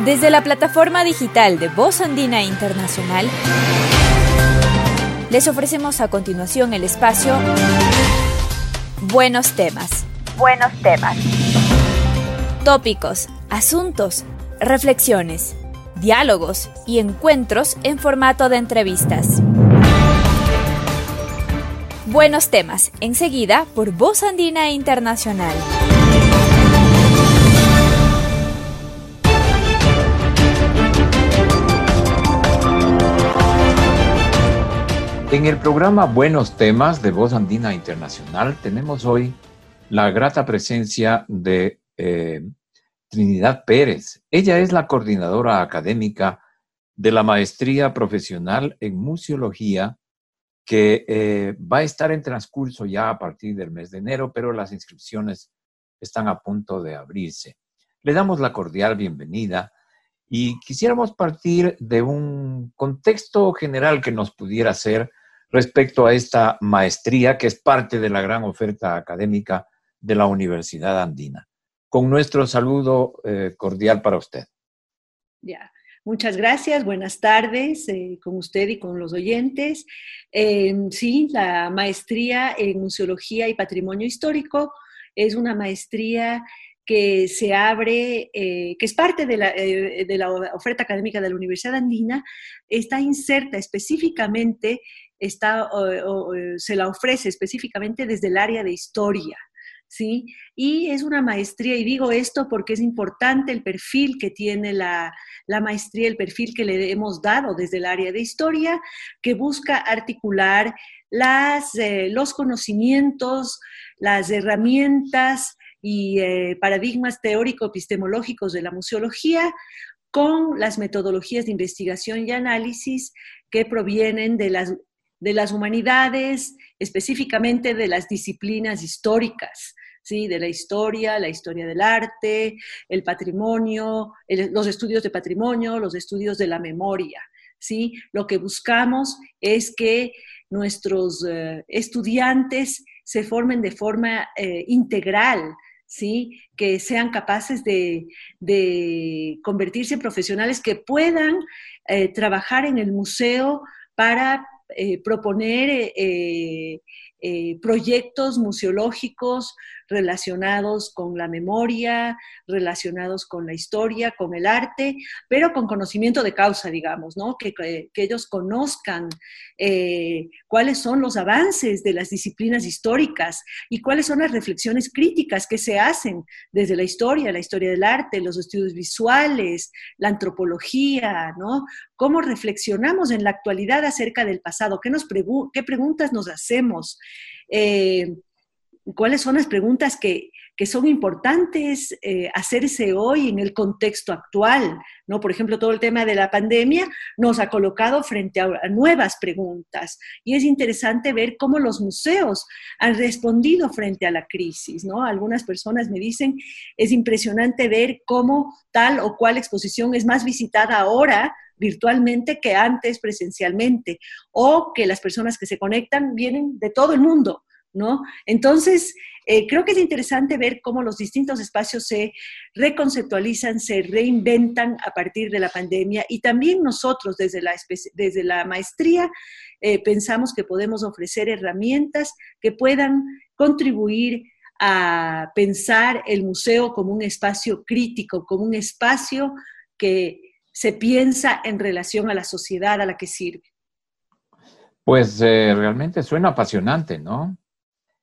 Desde la plataforma digital de Voz Andina Internacional, les ofrecemos a continuación el espacio Buenos temas. Buenos temas. Tópicos, asuntos, reflexiones, diálogos y encuentros en formato de entrevistas. Buenos temas, enseguida por Voz Andina Internacional. En el programa Buenos Temas de Voz Andina Internacional tenemos hoy la grata presencia de eh, Trinidad Pérez. Ella es la coordinadora académica de la maestría profesional en museología que eh, va a estar en transcurso ya a partir del mes de enero, pero las inscripciones están a punto de abrirse. Le damos la cordial bienvenida y quisiéramos partir de un contexto general que nos pudiera ser respecto a esta maestría que es parte de la gran oferta académica de la Universidad Andina. Con nuestro saludo eh, cordial para usted. Ya. Muchas gracias, buenas tardes eh, con usted y con los oyentes. Em, sí, la maestría en Museología y Patrimonio Histórico es una maestría que se abre, eh, que es parte de la, de la, oferta académica de la Universidad Andina, está inserta específicamente está, se la ofrece específicamente desde el área de historia. ¿Sí? Y es una maestría, y digo esto porque es importante el perfil que tiene la, maestría, el perfil que le hemos dado desde el área de historia, que busca articular las, eh, los conocimientos, las herramientas y eh, paradigmas teórico-epistemológicos de la museología con las metodologías de investigación y análisis que provienen de las de las humanidades, específicamente de las disciplinas históricas, ¿sí? de la historia, la historia del arte, el patrimonio, los estudios de patrimonio, los estudios de la memoria. ¿sí? Lo que buscamos es que nuestros eh, estudiantes se formen de forma eh, integral, ¿sí? que sean capaces de, convertirse en profesionales que puedan eh, trabajar en el museo para eh, proponer eh, eh, proyectos museológicos relacionados con la memoria, relacionados con la historia, con el arte, pero con conocimiento de causa, digamos, ¿no? Que, ellos conozcan eh, cuáles son los avances de las disciplinas históricas y cuáles son las reflexiones críticas que se hacen desde la historia, la historia del arte, los estudios visuales, la antropología, ¿no? Cómo reflexionamos en la actualidad acerca del pasado, qué, preguntas nos hacemos. Eh, cuáles son las preguntas que, son importantes eh, hacerse hoy en el contexto actual. ¿no? Por ejemplo, todo el tema de la pandemia nos ha colocado frente a, nuevas preguntas y es interesante ver cómo los museos han respondido frente a la crisis. ¿no? Algunas personas me dicen, es impresionante ver cómo tal o cual exposición es más visitada ahora virtualmente que antes presencialmente, o que las personas que se conectan vienen de todo el mundo, ¿no? Entonces, eh, creo que es interesante ver cómo los distintos espacios se reconceptualizan, se reinventan a partir de la pandemia y también nosotros desde la, desde la maestría eh, pensamos que podemos ofrecer herramientas que puedan contribuir a pensar el museo como un espacio crítico, como un espacio que se piensa en relación a la sociedad a la que sirve. Pues eh, realmente suena apasionante, ¿no?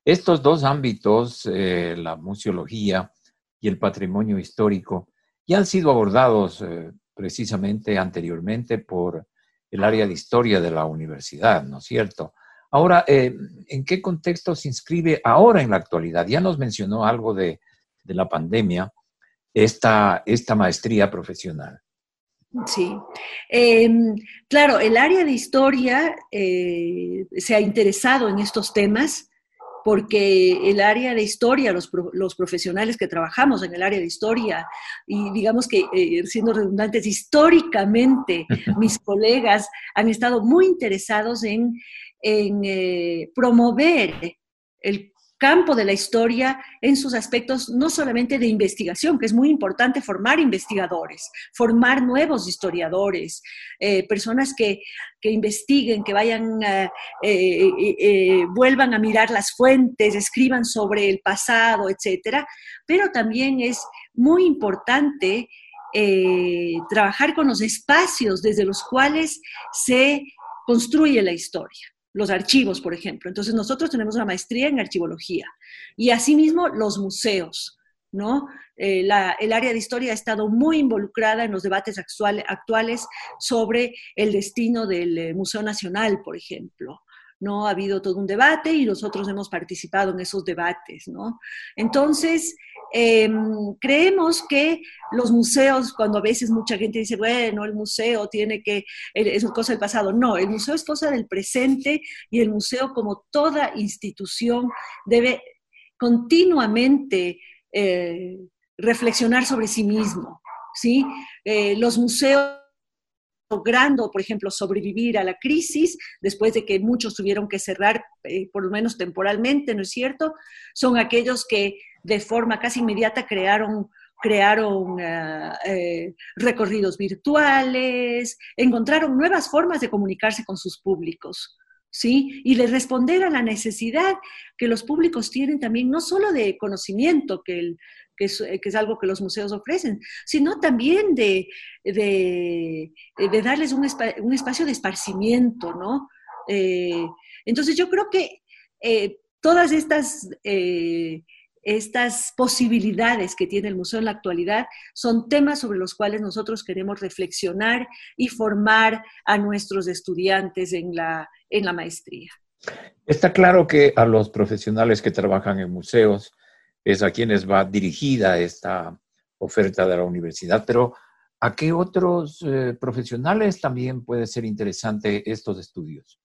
Estos dos ámbitos, eh, la museología y el patrimonio histórico, ya han sido abordados eh, precisamente anteriormente por el área de historia de la universidad, ¿no es cierto? Ahora, ¿en qué contexto se inscribe ahora en la actualidad? Ya nos mencionó algo de, la pandemia, esta, esta maestría profesional. Sí, em, claro, el área de historia se ha interesado en estos temas porque el área de historia, los, los, profesionales que trabajamos en el área de historia, y digamos que, eh, siendo redundantes, históricamente mis colegas han estado muy interesados en, en eh, promover el campo de la historia en sus aspectos no solamente de investigación, que es muy importante formar investigadores, formar nuevos historiadores, eh, personas que, investiguen, que vayan, eh, eh, vuelvan a mirar las fuentes, escriban sobre el pasado, etcétera, pero también es muy importante trabajar con los espacios desde los cuales se construye la historia los archivos, por ejemplo. Entonces, nosotros tenemos una maestría en archivología y asimismo los museos, ¿no? Eh, el área de historia ha estado muy involucrada en los debates actuales sobre el destino del eh, Museo Nacional, por ejemplo. ¿No? Ha habido todo un debate y nosotros hemos participado en esos debates, ¿no? Entonces, Em, creemos que los museos, cuando a veces mucha gente dice, bueno, el museo tiene que, es cosa del pasado, no, el museo es cosa del presente y el museo como toda institución debe continuamente eh, reflexionar sobre sí mismo, ¿sí? Eh, los museos logrando, por ejemplo, sobrevivir a la crisis, después de que muchos tuvieron que cerrar, eh, por lo menos temporalmente, ¿no es cierto? Son aquellos que de forma casi inmediata crearon crearon eh, recorridos virtuales, encontraron nuevas formas de comunicarse con sus públicos, ¿sí? Y de responder a la necesidad que los públicos tienen también, no solo de conocimiento, que, que, es, algo que los museos ofrecen, sino también de, de, darles un, un, espacio de esparcimiento, ¿no? Eh, entonces yo creo que todas estas estas posibilidades que tiene el museo en la actualidad son temas sobre los cuales nosotros queremos reflexionar y formar a nuestros estudiantes en la, en la maestría. Está claro que a los profesionales que trabajan en museos es a quienes va dirigida esta oferta de la universidad, pero ¿a qué otros eh, profesionales también puede ser interesante estos estudios?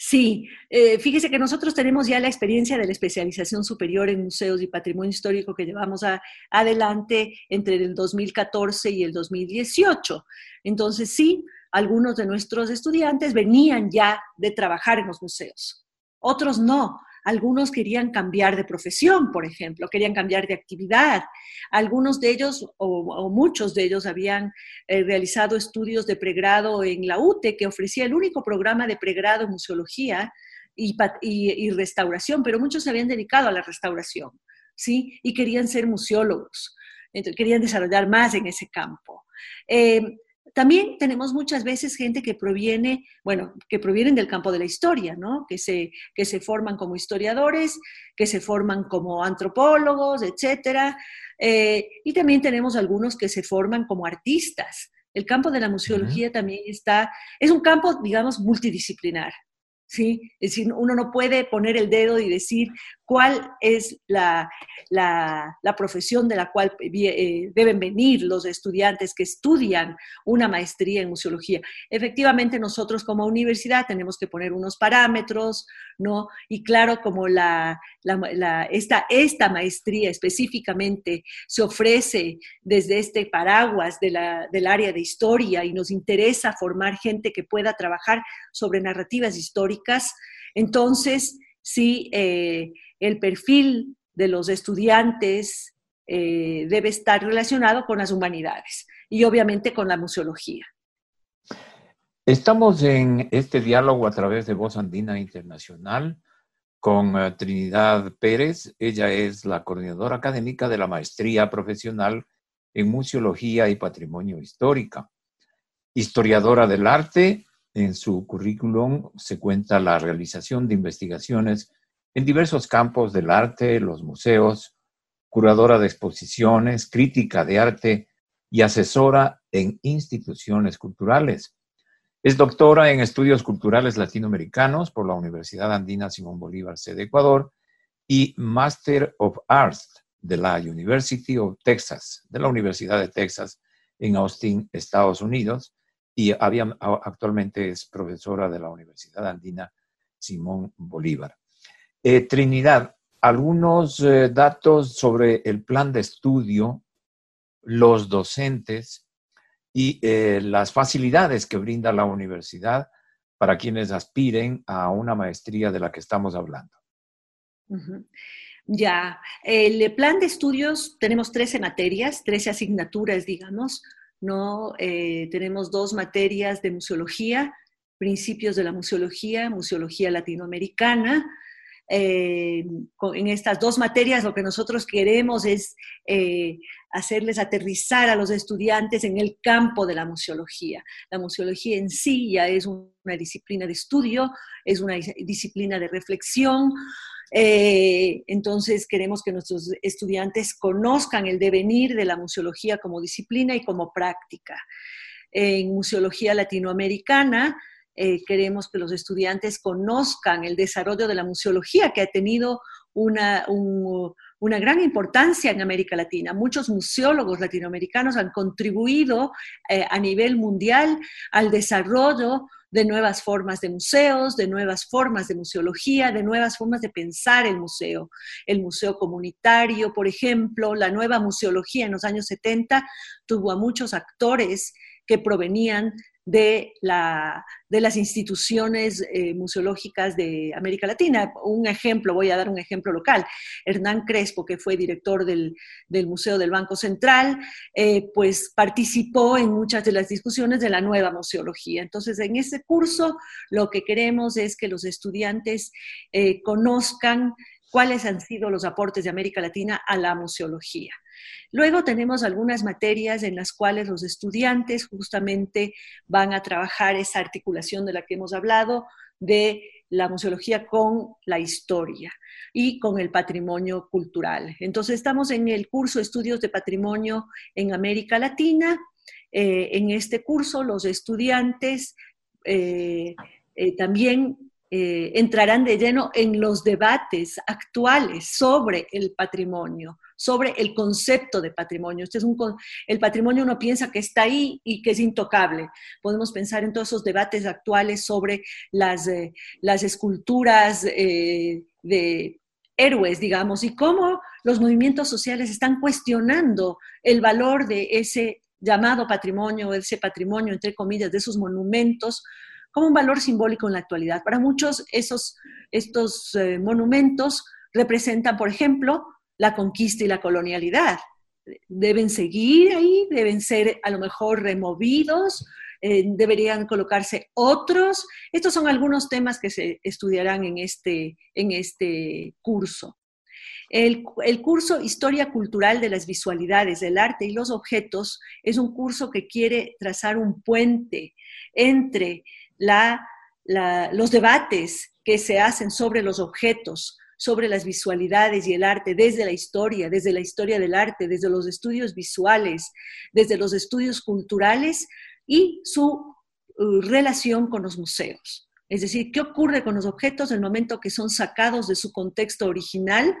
Sí, eh, fíjese que nosotros tenemos ya la experiencia de la especialización superior en museos y patrimonio histórico que llevamos adelante entre el 2014 y el 2018. Entonces, sí, algunos de nuestros estudiantes venían ya de trabajar en los museos, otros no. Algunos querían cambiar de profesión, por ejemplo, querían cambiar de actividad. Algunos de ellos, o, muchos de ellos, habían eh, realizado estudios de pregrado en la UTE, que ofrecía el único programa de pregrado en museología y, restauración, pero muchos se habían dedicado a la restauración, ¿sí? Y querían ser museólogos, querían desarrollar más en ese campo. Eh, también tenemos muchas veces gente que proviene, bueno, que provienen del campo de la historia, ¿no? Que se, que se forman como historiadores, que se forman como antropólogos, etcétera. Eh, y también tenemos algunos que se forman como artistas. El campo de la museología también está, es un campo, digamos, multidisciplinar. ¿sí? Es decir, uno no puede poner el dedo y decir cuál es la, profesión de la cual eh, deben venir los estudiantes que estudian una maestría en museología. Efectivamente, nosotros como universidad tenemos que poner unos parámetros, ¿no? Y claro, como la, esta, esta maestría específicamente se ofrece desde este paraguas del área de historia y nos interesa formar gente que pueda trabajar sobre narrativas históricas, entonces sí, eh, el perfil de los estudiantes eh, debe estar relacionado con las humanidades y obviamente con la museología. Estamos en este diálogo a través de Voz Andina Internacional con eh, Trinidad Pérez. Ella es la coordinadora académica de la maestría profesional en museología y patrimonio histórica. Historiadora del arte, en su currículum se cuenta la realización de investigaciones en diversos campos del arte, los museos, curadora de exposiciones, crítica de arte y asesora en instituciones culturales. Es doctora en estudios culturales latinoamericanos por la Universidad Andina Simón Bolívar C de Ecuador y Master of Arts de la University of Texas, de la Universidad de Texas en Austin, Estados Unidos, y actualmente es profesora de la Universidad Andina Simón Bolívar. Eh, Trinidad, algunos eh, datos sobre el plan de estudio, los docentes y eh, las facilidades que brinda la universidad para quienes aspiren a una maestría de la que estamos hablando. Ya, el plan de estudios tenemos 13 materias, 13 asignaturas, digamos, ¿no? Eh, tenemos dos materias de museología, principios de la museología, museología latinoamericana, eh, en estas dos materias lo que nosotros queremos es eh, hacerles aterrizar a los estudiantes en el campo de la museología. La museología en sí ya es una disciplina de estudio, es una disciplina de reflexión. Eh, entonces queremos que nuestros estudiantes conozcan el devenir de la museología como disciplina y como práctica. En museología latinoamericana, eh, queremos que los estudiantes conozcan el desarrollo de la museología, que ha tenido una, una gran importancia en América Latina. Muchos museólogos latinoamericanos han contribuido eh, a nivel mundial al desarrollo de nuevas formas de museos, de nuevas formas de museología, de nuevas formas de pensar el museo. El museo comunitario, por ejemplo, la nueva museología en los años 70 tuvo a muchos actores que provenían de, la, de las instituciones eh, museológicas de América Latina. Un ejemplo, voy a dar un ejemplo local. Hernán Crespo, que fue director del, Museo del Banco Central, eh, pues participó en muchas de las discusiones de la nueva museología. Entonces, en este curso lo que queremos es que los estudiantes eh, conozcan cuáles han sido los aportes de América Latina a la museología. Luego tenemos algunas materias en las cuales los estudiantes justamente van a trabajar esa articulación de la que hemos hablado de la museología con la historia y con el patrimonio cultural. Entonces estamos en el curso Estudios de Patrimonio en América Latina. Eh, en este curso los estudiantes eh, eh, también entrarán de lleno en los debates actuales sobre el patrimonio, sobre el concepto de patrimonio. Este es el patrimonio uno piensa que está ahí y que es intocable. Podemos pensar en todos esos debates actuales sobre las, eh, esculturas eh, de héroes, digamos, y cómo los movimientos sociales están cuestionando el valor de ese llamado patrimonio, ese patrimonio, entre comillas, de esos monumentos, como un valor simbólico en la actualidad. Para muchos, esos, estos eh, monumentos representan, por ejemplo, la conquista y la colonialidad. Deben seguir ahí, deben ser a lo mejor removidos, eh, deberían colocarse otros. Estos son algunos temas que se estudiarán en este, en este curso. El, el, curso Historia Cultural de las Visualidades, del Arte y los Objetos es un curso que quiere trazar un puente entre la, los debates que se hacen sobre los objetos, sobre las visualidades y el arte desde la historia, desde la historia del arte, desde los estudios visuales, desde los estudios culturales y su uh, relación con los museos. Es decir, ¿qué ocurre con los objetos en el momento que son sacados de su contexto original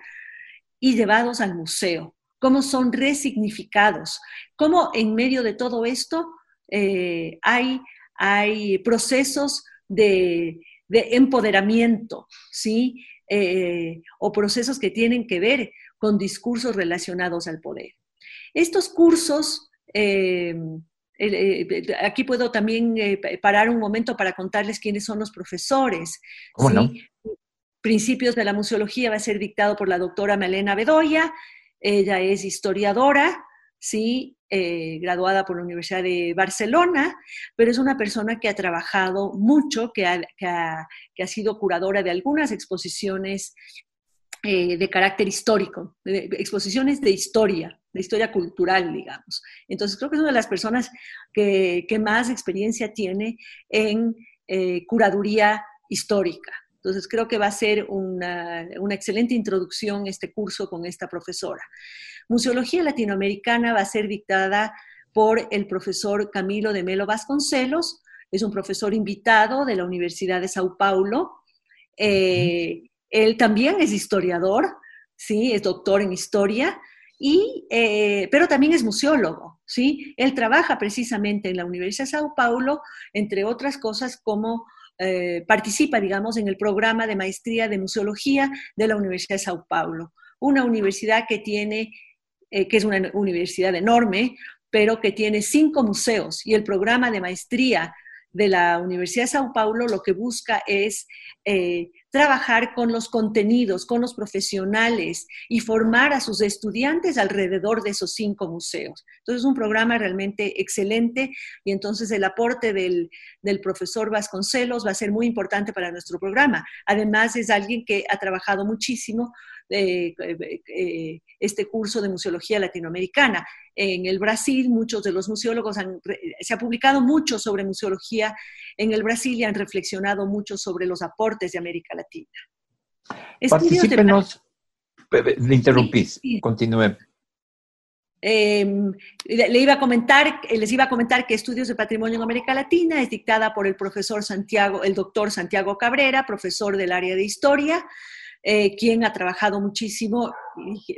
y llevados al museo? ¿Cómo son resignificados? ¿Cómo en medio de todo esto eh, hay, hay procesos de, de empoderamiento, ¿sí? Eh, o procesos que tienen que ver con discursos relacionados al poder. Estos cursos, eh, eh, aquí puedo también parar un momento para contarles quiénes son los profesores. Principios de la museología va a ser dictado por la doctora Melena Bedoya, ella es historiadora, ¿sí? Eh, graduada por la Universidad de Barcelona, pero es una persona que ha trabajado mucho, que ha, que ha, sido curadora de algunas exposiciones eh, de carácter histórico, exposiciones de historia, de historia cultural, digamos. Entonces creo que es una de las personas que, que más experiencia tiene en eh, curaduría histórica. Entonces creo que va a ser una, excelente introducción este curso con esta profesora. Museología Latinoamericana va a ser dictada por el profesor Camilo de Melo Vasconcelos, es un profesor invitado de la Universidad de Sao Paulo. Eh, él también es historiador, ¿sí? es doctor en historia, y, eh, pero también es museólogo. ¿sí? Él trabaja precisamente en la Universidad de Sao Paulo, entre otras cosas como eh, participa, digamos, en el programa de maestría de museología de la Universidad de Sao Paulo, una universidad que tiene eh, que es una universidad enorme, pero que tiene cinco museos y el programa de maestría de la Universidad de Sao Paulo lo que busca es eh, trabajar con los contenidos, con los profesionales y formar a sus estudiantes alrededor de esos cinco museos. Entonces es un programa realmente excelente y entonces el aporte del, profesor Vasconcelos va a ser muy importante para nuestro programa. Además es alguien que ha trabajado muchísimo eh, eh, este curso de museología latinoamericana. En el Brasil, muchos de los museólogos han, se ha publicado mucho sobre museología en el Brasil y han reflexionado mucho sobre los aportes de América Latina. Particípenos, le interrumpís, continúe. Em, le, iba a comentar, les iba a comentar que Estudios de Patrimonio en América Latina es dictada por el profesor Santiago, el doctor Santiago Cabrera, profesor del área de historia, eh, quien ha trabajado muchísimo.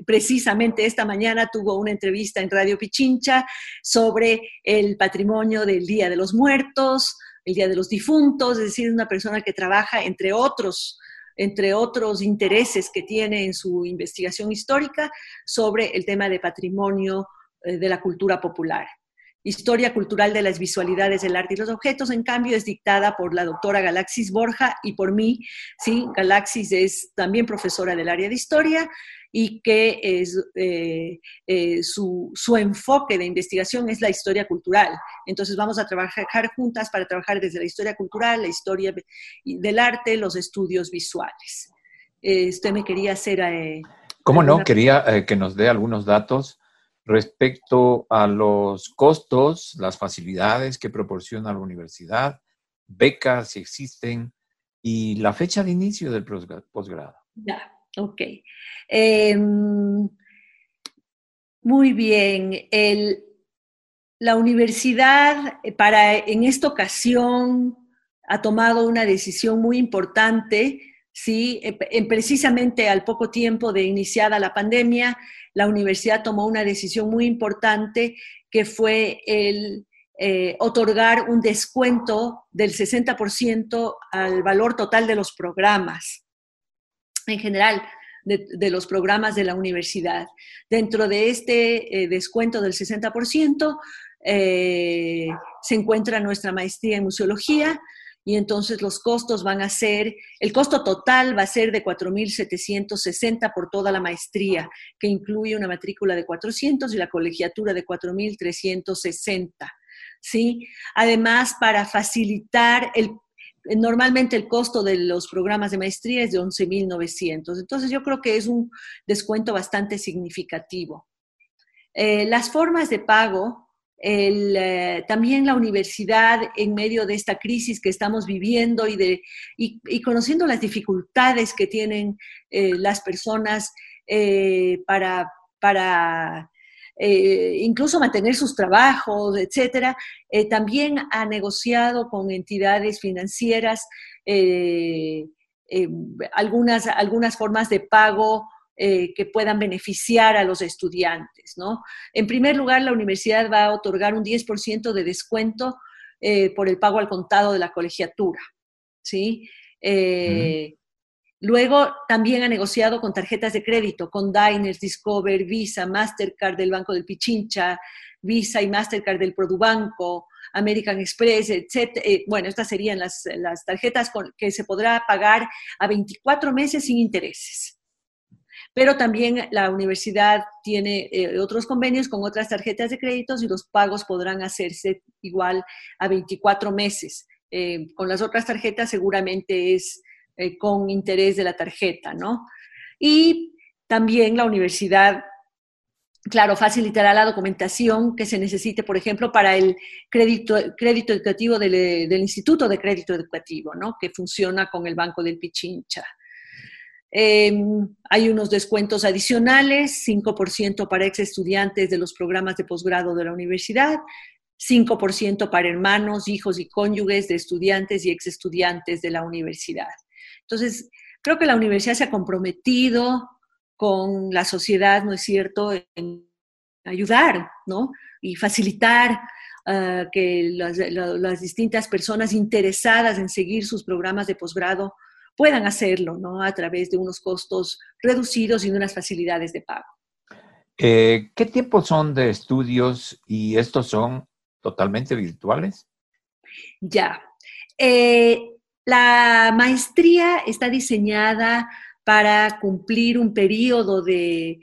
Precisamente esta mañana tuvo una entrevista en Radio Pichincha sobre el patrimonio del Día de los Muertos, el Día de los Difuntos, es decir, una persona que trabaja entre otros entre otros intereses que tiene en su investigación histórica sobre el tema de patrimonio eh, de la cultura popular. Historia cultural de las visualidades del arte y los objetos, en cambio, es dictada por la doctora Galaxis Borja y por mí. ¿sí? Galaxis es también profesora del área de historia y que es, eh, eh, su, su, enfoque de investigación es la historia cultural. Entonces vamos a trabajar juntas para trabajar desde la historia cultural, la historia del arte, los estudios visuales. Eh, usted me quería hacer... ¿Cómo no? Quería que nos dé algunos datos respecto a los costos, las facilidades que proporciona la universidad, becas si existen y la fecha de inicio del posgrado. Ya, ok. Em, muy bien. la universidad eh, para, en esta ocasión ha tomado una decisión muy importante ¿sí? Eh, precisamente al poco tiempo de iniciada la pandemia, la universidad tomó una decisión muy importante que fue el eh, otorgar un descuento del 60% al valor total de los programas, en general, de, los programas de la universidad. Dentro de este eh, descuento del 60%, se encuentra nuestra maestría en museología, y entonces los costos van a ser, el costo total va a ser de 4.760 por toda la maestría, que incluye una matrícula de 400 y la colegiatura de 4.360. ¿sí? Además, para facilitar el Normalmente el costo de los programas de maestría es de 11.900, entonces yo creo que es un descuento bastante significativo. Eh, las formas de pago eh, también la universidad en medio de esta crisis que estamos viviendo y, de, y, conociendo las dificultades que tienen eh, las personas eh, para, para incluso mantener sus trabajos, etcétera, también ha negociado con entidades financieras algunas, algunas formas de pago eh, que puedan beneficiar a los estudiantes. ¿no? En primer lugar, la universidad va a otorgar un 10% de descuento eh, por el pago al contado de la colegiatura. ¿sí? Eh, luego también ha negociado con tarjetas de crédito, con Diners, Discover, Visa, Mastercard del Banco del Pichincha, Visa y Mastercard del Produbanco, American Express, etc. bueno, estas serían las, las tarjetas con, que se podrá pagar a 24 meses sin intereses pero también la universidad tiene eh, otros convenios con otras tarjetas de créditos y los pagos podrán hacerse igual a 24 meses. Eh, con las otras tarjetas seguramente es eh, con interés de la tarjeta, ¿no? Y también la universidad claro, facilitará la documentación que se necesite, por ejemplo, para el crédito, crédito educativo del, del, Instituto de Crédito Educativo, ¿no? que funciona con el Banco del Pichincha. Em, hay unos descuentos adicionales, 5% para ex estudiantes de los programas de posgrado de la universidad, 5% para hermanos, hijos y cónyuges de estudiantes y ex estudiantes de la universidad. Entonces, creo que la universidad se ha comprometido con la sociedad, ¿no es cierto?, en ayudar, ¿no? Y facilitar ah, que las, las distintas personas interesadas en seguir sus programas de posgrado puedan hacerlo, ¿no? A través de unos costos reducidos y de unas facilidades de pago. Eh, ¿Qué tiempos son de estudios y estos son totalmente virtuales? Ya. Eh, la maestría está diseñada para cumplir un periodo de,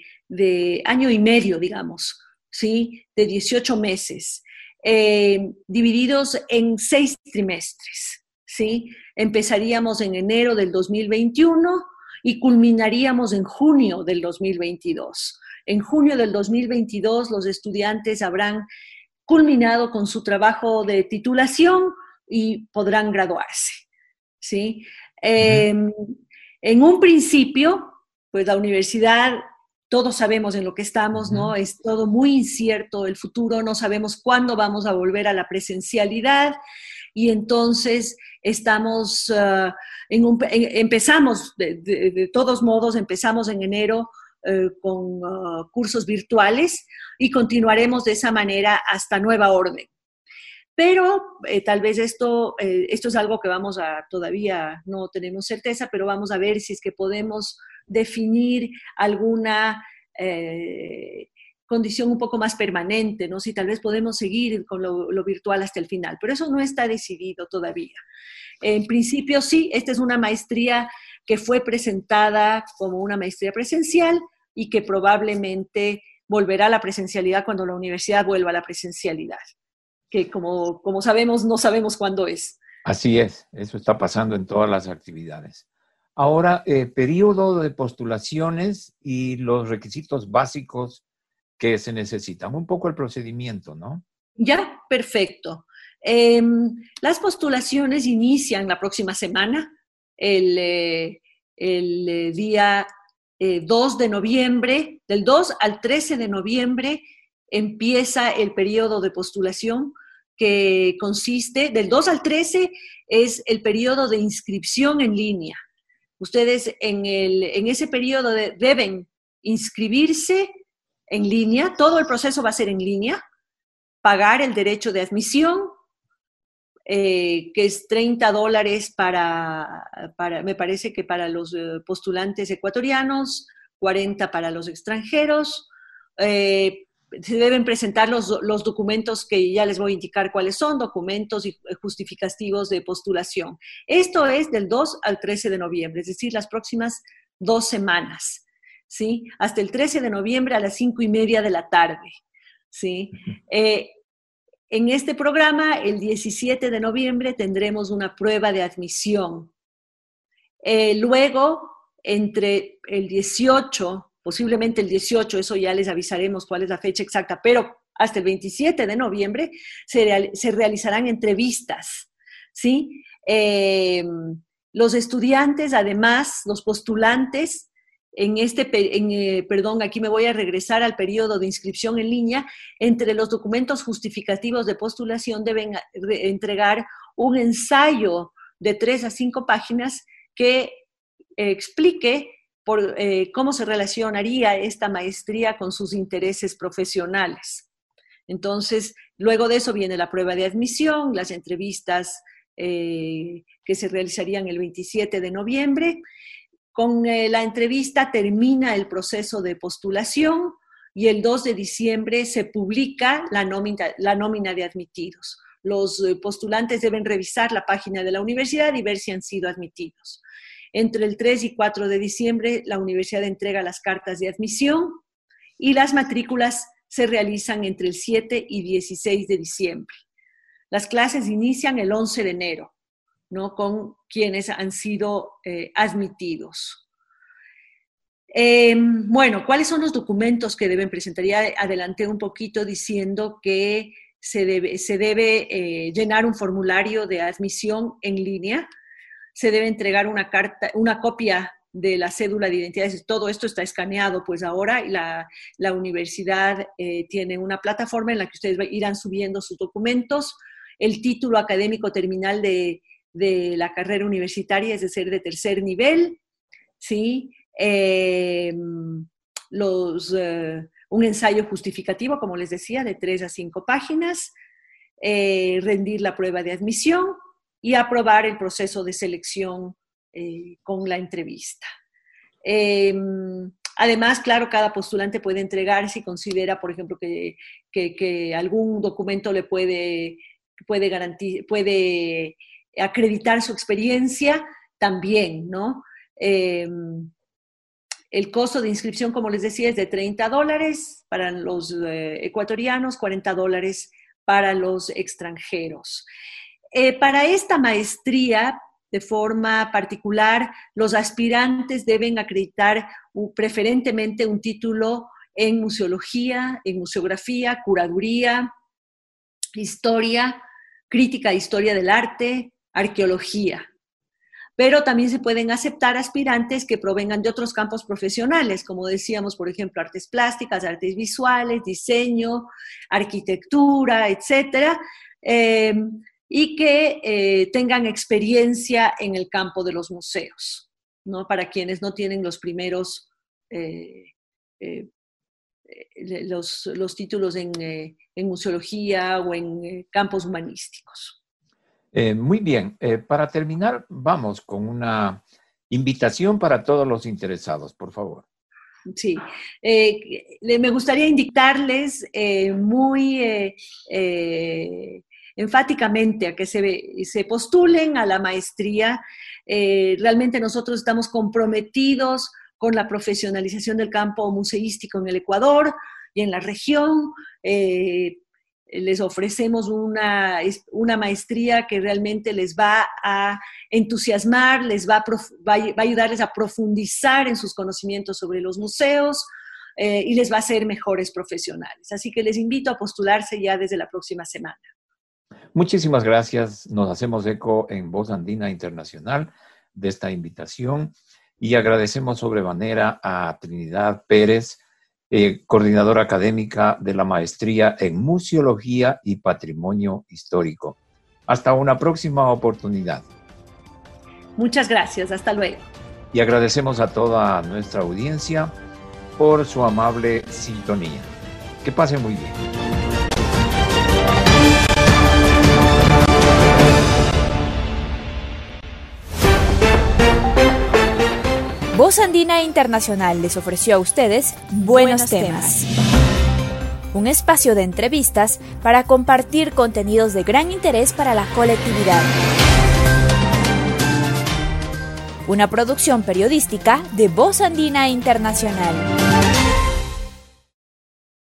año y medio, digamos, ¿sí? De 18 meses, eh, divididos en seis trimestres, ¿sí? Empezaríamos en enero del 2021 y culminaríamos en junio del 2022. En junio del 2022 los estudiantes habrán culminado con su trabajo de titulación y podrán graduarse. ¿sí? Em, en un principio, pues la universidad, todos sabemos en lo que estamos, ¿no? Es todo muy incierto el futuro, no sabemos cuándo vamos a volver a la presencialidad y entonces estamos ah, en un, empezamos de, todos modos, empezamos en enero eh, con ah, cursos virtuales y continuaremos de esa manera hasta nueva orden. Pero eh, tal vez esto, eh, esto es algo que vamos a, todavía no tenemos certeza, pero vamos a ver si es que podemos definir alguna condición un poco más permanente, ¿no? Si tal vez podemos seguir con lo, virtual hasta el final, pero eso no está decidido todavía. En principio sí, esta es una maestría que fue presentada como una maestría presencial y que probablemente volverá a la presencialidad cuando la universidad vuelva a la presencialidad que como, como sabemos, no sabemos cuándo es. Así es, eso está pasando en todas las actividades. Ahora, eh, periodo de postulaciones y los requisitos básicos que se necesitan. Un poco el procedimiento, ¿no? Ya, perfecto. Em, las postulaciones inician la próxima semana, el, eh, el eh, día 2 de noviembre, del 2 al 13 de noviembre empieza el periodo de postulación que consiste, del 2 al 13 es el periodo de inscripción en línea. Ustedes en, el, en ese periodo deben inscribirse en línea, todo el proceso va a ser en línea, pagar el derecho de admisión, eh, que es 30 dólares para, me parece que para los eh, postulantes ecuatorianos, 40 para los extranjeros, eh, se deben presentar los, documentos que ya les voy a indicar cuáles son, documentos y justificativos de postulación. Esto es del 2 al 13 de noviembre, es decir, las próximas dos semanas, ¿sí? Hasta el 13 de noviembre a las 5 y media de la tarde, ¿sí? Eh, en este programa, el 17 de noviembre, tendremos una prueba de admisión. Eh, luego, entre el 18 posiblemente el 18, eso ya les avisaremos cuál es la fecha exacta, pero hasta el 27 de noviembre se, realizarán entrevistas, ¿sí? Em, los estudiantes, además, los postulantes, en este, eh, perdón, aquí me voy a regresar al periodo de inscripción en línea, entre los documentos justificativos de postulación deben entregar un ensayo de tres a cinco páginas que explique eh, cómo se relacionaría esta maestría con sus intereses profesionales. Entonces, luego de eso viene la prueba de admisión, las entrevistas eh, que se realizarían el 27 de noviembre. Con eh, la entrevista termina el proceso de postulación y el 2 de diciembre se publica la nómina, la nómina de admitidos. Los postulantes deben revisar la página de la universidad y ver si han sido admitidos. Entre el 3 y 4 de diciembre, la universidad entrega las cartas de admisión y las matrículas se realizan entre el 7 y 16 de diciembre. Las clases inician el 11 de enero, ¿no? Con quienes han sido eh, admitidos. Em, bueno, ¿cuáles son los documentos que deben presentar? Ya adelanté un poquito diciendo que se debe, se debe eh, llenar un formulario de admisión en línea se debe entregar una carta, una copia de la cédula de identidad. Todo esto está escaneado, pues ahora la, la universidad eh, tiene una plataforma en la que ustedes irán subiendo sus documentos. El título académico terminal de, de la carrera universitaria es de ser de tercer nivel, ¿sí? Em, los, eh, un ensayo justificativo, como les decía, de tres a cinco páginas, eh, rendir la prueba de admisión y aprobar el proceso de selección eh, con la entrevista. Em, además, claro, cada postulante puede entregar si considera, por ejemplo, que, algún documento le puede puede, puede acreditar su experiencia, también, ¿no? Em, el costo de inscripción, como les decía, es de 30 dólares para los eh, ecuatorianos, 40 dólares para los extranjeros. Eh, para esta maestría, de forma particular, los aspirantes deben acreditar preferentemente un título en museología, en museografía, curaduría, historia, crítica de historia del arte, arqueología pero también se pueden aceptar aspirantes que provengan de otros campos profesionales, como decíamos, por ejemplo, artes plásticas, artes visuales, diseño, arquitectura, etcétera, eh, y que eh, tengan experiencia en el campo de los museos, ¿no? Para quienes no tienen los primeros eh, los, títulos en, en museología o en campos humanísticos. Eh, muy bien, eh, para terminar, vamos con una invitación para todos los interesados, por favor. Sí, eh, me gustaría indicarles muy enfáticamente a que se, se, postulen a la maestría. realmente nosotros estamos comprometidos con la profesionalización del campo museístico en el Ecuador y en la región les ofrecemos una, una, maestría que realmente les va a entusiasmar, les va a, va a, ayudarles a profundizar en sus conocimientos sobre los museos eh, y les va a hacer mejores profesionales. Así que les invito a postularse ya desde la próxima semana. Muchísimas gracias. Nos hacemos eco en Voz Andina Internacional de esta invitación y agradecemos sobremanera a Trinidad Pérez eh, coordinadora académica de la maestría en Museología y Patrimonio Histórico. Hasta una próxima oportunidad. Muchas gracias, hasta luego. Y agradecemos a toda nuestra audiencia por su amable sintonía. Que pasen muy bien. Voz Andina Internacional les ofreció a ustedes Buenos, temas. Un espacio de entrevistas para compartir contenidos de gran interés para la colectividad. Una producción periodística de Voz Andina Internacional.